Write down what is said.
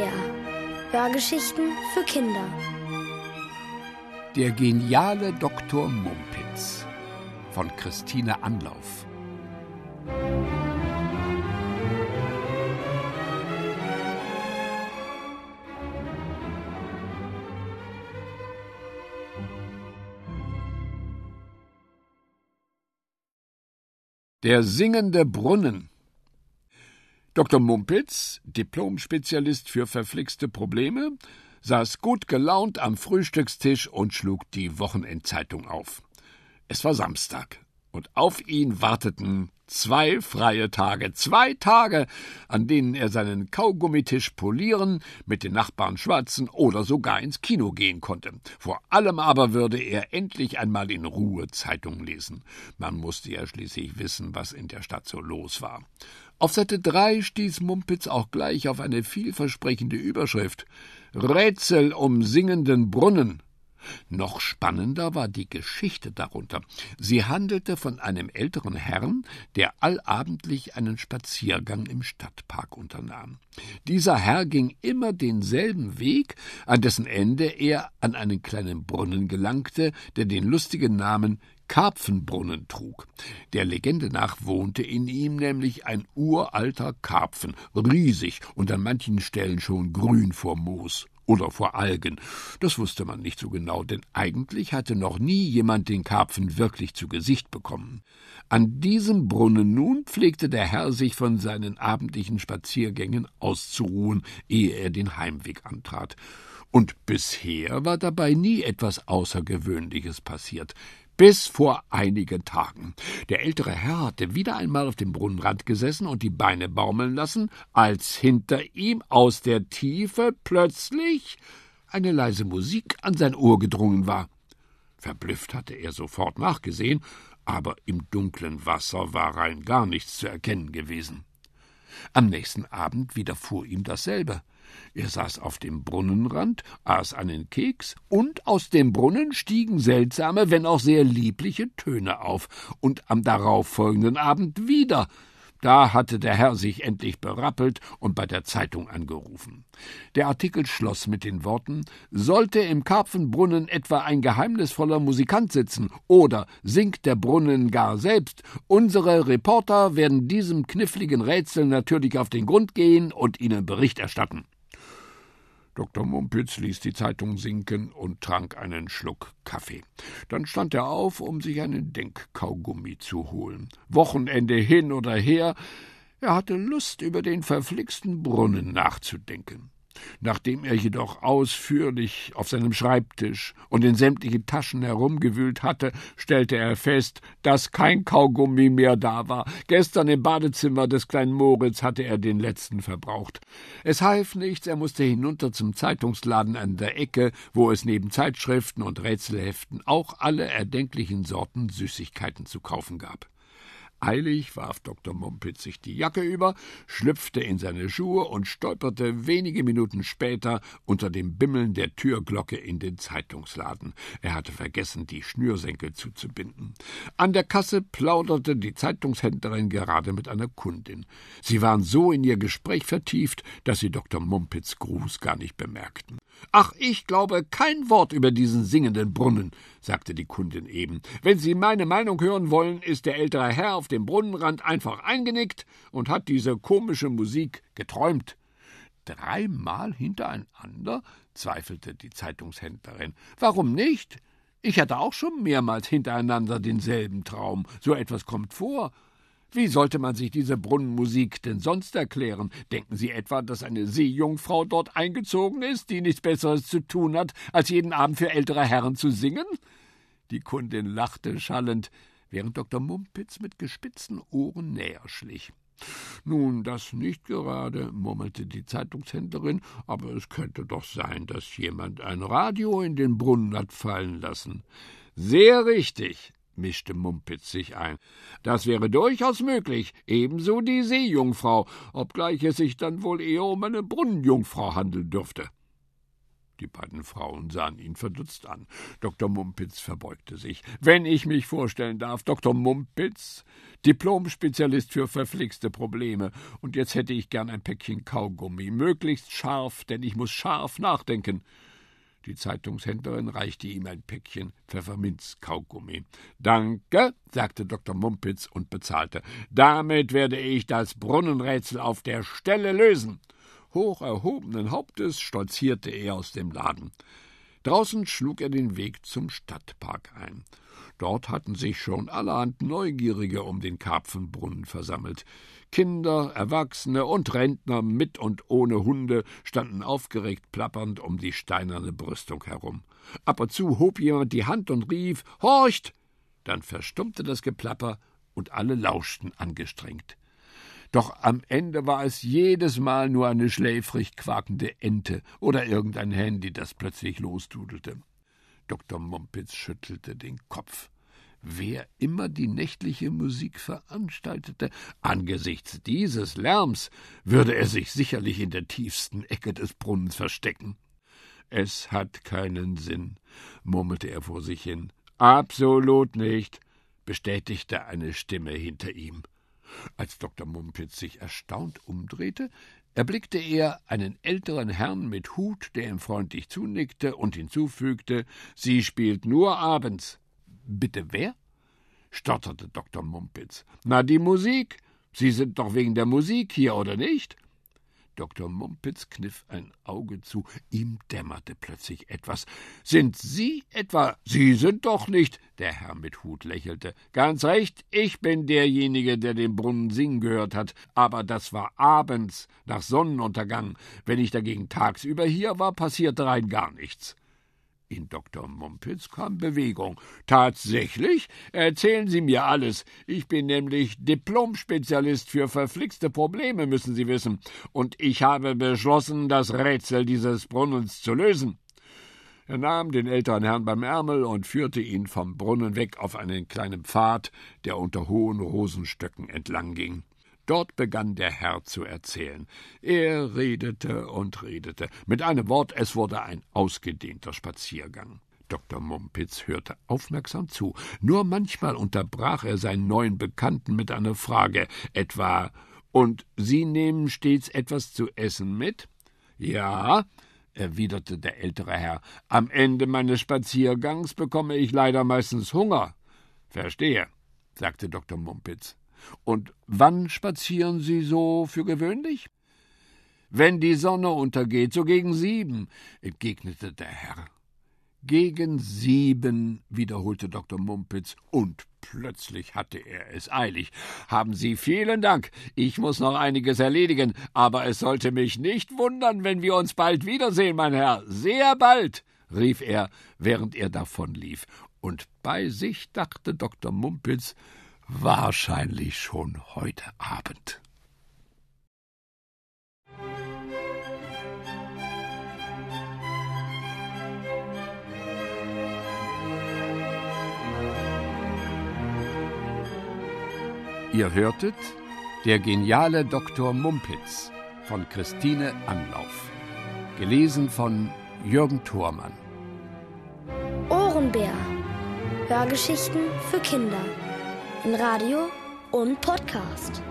SWR. Hörgeschichten für Kinder. Der geniale Dr. Mumpitz von Christine Anlauf. Der singende Brunnen. Dr. Mumpitz, Diplomspezialist für verflixte Probleme, saß gut gelaunt am Frühstückstisch und schlug die Wochenendzeitung auf. Es war Samstag, und auf ihn warteten Zwei freie Tage, zwei Tage, an denen er seinen Kaugummitisch polieren, mit den Nachbarn schwatzen oder sogar ins Kino gehen konnte. Vor allem aber würde er endlich einmal in Ruhe Zeitung lesen. Man musste ja schließlich wissen, was in der Stadt so los war. Auf Seite 3 stieß Mumpitz auch gleich auf eine vielversprechende Überschrift Rätsel um singenden Brunnen. Noch spannender war die Geschichte darunter. Sie handelte von einem älteren Herrn, der allabendlich einen Spaziergang im Stadtpark unternahm. Dieser Herr ging immer denselben Weg, an dessen Ende er an einen kleinen Brunnen gelangte, der den lustigen Namen Karpfenbrunnen trug. Der Legende nach wohnte in ihm nämlich ein uralter Karpfen, riesig und an manchen Stellen schon grün vor Moos oder vor Algen. Das wusste man nicht so genau, denn eigentlich hatte noch nie jemand den Karpfen wirklich zu Gesicht bekommen. An diesem Brunnen nun pflegte der Herr sich von seinen abendlichen Spaziergängen auszuruhen, ehe er den Heimweg antrat. Und bisher war dabei nie etwas Außergewöhnliches passiert bis vor einigen Tagen. Der ältere Herr hatte wieder einmal auf dem Brunnenrand gesessen und die Beine baumeln lassen, als hinter ihm aus der Tiefe plötzlich eine leise Musik an sein Ohr gedrungen war. Verblüfft hatte er sofort nachgesehen, aber im dunklen Wasser war rein gar nichts zu erkennen gewesen. Am nächsten Abend widerfuhr ihm dasselbe. Er saß auf dem Brunnenrand, aß einen Keks, und aus dem Brunnen stiegen seltsame, wenn auch sehr liebliche Töne auf, und am darauffolgenden Abend wieder, da hatte der Herr sich endlich berappelt und bei der Zeitung angerufen. Der Artikel schloss mit den Worten Sollte im Karpfenbrunnen etwa ein geheimnisvoller Musikant sitzen oder singt der Brunnen gar selbst, unsere Reporter werden diesem kniffligen Rätsel natürlich auf den Grund gehen und Ihnen Bericht erstatten. Dr. Mumpitz ließ die Zeitung sinken und trank einen Schluck Kaffee. Dann stand er auf, um sich einen Denkkaugummi zu holen. Wochenende hin oder her, er hatte Lust, über den verflixten Brunnen nachzudenken. Nachdem er jedoch ausführlich auf seinem Schreibtisch und in sämtlichen Taschen herumgewühlt hatte, stellte er fest, dass kein Kaugummi mehr da war. Gestern im Badezimmer des kleinen Moritz hatte er den letzten verbraucht. Es half nichts, er musste hinunter zum Zeitungsladen an der Ecke, wo es neben Zeitschriften und Rätselheften auch alle erdenklichen Sorten Süßigkeiten zu kaufen gab. Eilig warf Dr. Mumpitz sich die Jacke über, schlüpfte in seine Schuhe und stolperte wenige Minuten später unter dem Bimmeln der Türglocke in den Zeitungsladen. Er hatte vergessen, die Schnürsenkel zuzubinden. An der Kasse plauderte die Zeitungshändlerin gerade mit einer Kundin. Sie waren so in ihr Gespräch vertieft, dass sie Dr. Mumpitz Gruß gar nicht bemerkten. Ach, ich glaube kein Wort über diesen singenden Brunnen, sagte die Kundin eben. Wenn Sie meine Meinung hören wollen, ist der ältere Herr auf dem Brunnenrand einfach eingenickt und hat diese komische Musik geträumt. Dreimal hintereinander? zweifelte die Zeitungshändlerin. Warum nicht? Ich hatte auch schon mehrmals hintereinander denselben Traum. So etwas kommt vor. Wie sollte man sich diese Brunnenmusik denn sonst erklären? Denken Sie etwa, dass eine Seejungfrau dort eingezogen ist, die nichts Besseres zu tun hat, als jeden Abend für ältere Herren zu singen? Die Kundin lachte schallend, während Dr. Mumpitz mit gespitzten Ohren näher schlich. Nun, das nicht gerade, murmelte die Zeitungshändlerin, aber es könnte doch sein, dass jemand ein Radio in den Brunnen hat fallen lassen. Sehr richtig, mischte Mumpitz sich ein. Das wäre durchaus möglich, ebenso die Seejungfrau, obgleich es sich dann wohl eher um eine Brunnenjungfrau handeln dürfte. Die beiden Frauen sahen ihn verdutzt an. Dr. Mumpitz verbeugte sich. Wenn ich mich vorstellen darf, Dr. Mumpitz, Diplom-Spezialist für verflixte Probleme. Und jetzt hätte ich gern ein Päckchen Kaugummi, möglichst scharf, denn ich muss scharf nachdenken. Die Zeitungshändlerin reichte ihm ein Päckchen Pfefferminz-Kaugummi. Danke, sagte Dr. Mumpitz und bezahlte. Damit werde ich das Brunnenrätsel auf der Stelle lösen. Hoch erhobenen Hauptes stolzierte er aus dem Laden. Draußen schlug er den Weg zum Stadtpark ein. Dort hatten sich schon allerhand Neugierige um den Karpfenbrunnen versammelt. Kinder, Erwachsene und Rentner mit und ohne Hunde standen aufgeregt plappernd um die steinerne Brüstung herum. Ab und zu hob jemand die Hand und rief Horcht. Dann verstummte das Geplapper und alle lauschten angestrengt. Doch am Ende war es jedes Mal nur eine schläfrig quakende Ente oder irgendein Handy, das plötzlich losdudelte. Dr. Mumpitz schüttelte den Kopf. Wer immer die nächtliche Musik veranstaltete, angesichts dieses Lärms würde er sich sicherlich in der tiefsten Ecke des Brunnens verstecken. Es hat keinen Sinn, murmelte er vor sich hin. Absolut nicht, bestätigte eine Stimme hinter ihm. Als Dr. Mumpitz sich erstaunt umdrehte, erblickte er einen älteren Herrn mit Hut, der ihm freundlich zunickte und hinzufügte Sie spielt nur abends. Bitte wer? stotterte Dr. Mumpitz. Na, die Musik. Sie sind doch wegen der Musik hier, oder nicht? Dr. Mumpitz kniff ein Auge zu. Ihm dämmerte plötzlich etwas. Sind Sie etwa? Sie sind doch nicht. Der Herr mit Hut lächelte. Ganz recht, ich bin derjenige, der den Brunnen singen gehört hat. Aber das war abends, nach Sonnenuntergang. Wenn ich dagegen tagsüber hier war, passierte rein gar nichts. In Dr. Mumpitz kam Bewegung. Tatsächlich? Erzählen Sie mir alles. Ich bin nämlich Diplomspezialist für verflixte Probleme, müssen Sie wissen. Und ich habe beschlossen, das Rätsel dieses Brunnens zu lösen. Er nahm den älteren Herrn beim Ärmel und führte ihn vom Brunnen weg auf einen kleinen Pfad, der unter hohen Rosenstöcken entlang ging. Dort begann der Herr zu erzählen. Er redete und redete. Mit einem Wort, es wurde ein ausgedehnter Spaziergang. Dr. Mumpitz hörte aufmerksam zu. Nur manchmal unterbrach er seinen neuen Bekannten mit einer Frage, etwa Und Sie nehmen stets etwas zu essen mit? Ja, erwiderte der ältere Herr. Am Ende meines Spaziergangs bekomme ich leider meistens Hunger. Verstehe, sagte Dr. Mumpitz. Und wann spazieren Sie so für gewöhnlich? Wenn die Sonne untergeht, so gegen sieben, entgegnete der Herr. Gegen sieben, wiederholte Dr. Mumpitz, und plötzlich hatte er es eilig. Haben Sie vielen Dank. Ich muss noch einiges erledigen, aber es sollte mich nicht wundern, wenn wir uns bald wiedersehen, mein Herr. Sehr bald, rief er, während er davonlief. Und bei sich dachte Dr. Mumpitz, wahrscheinlich schon heute Abend. Ihr hörtet Der geniale Dr. Mumpitz von Christine Anlauf. Gelesen von Jürgen Thormann. Ohrenbär. Hörgeschichten für Kinder Radio und Podcast.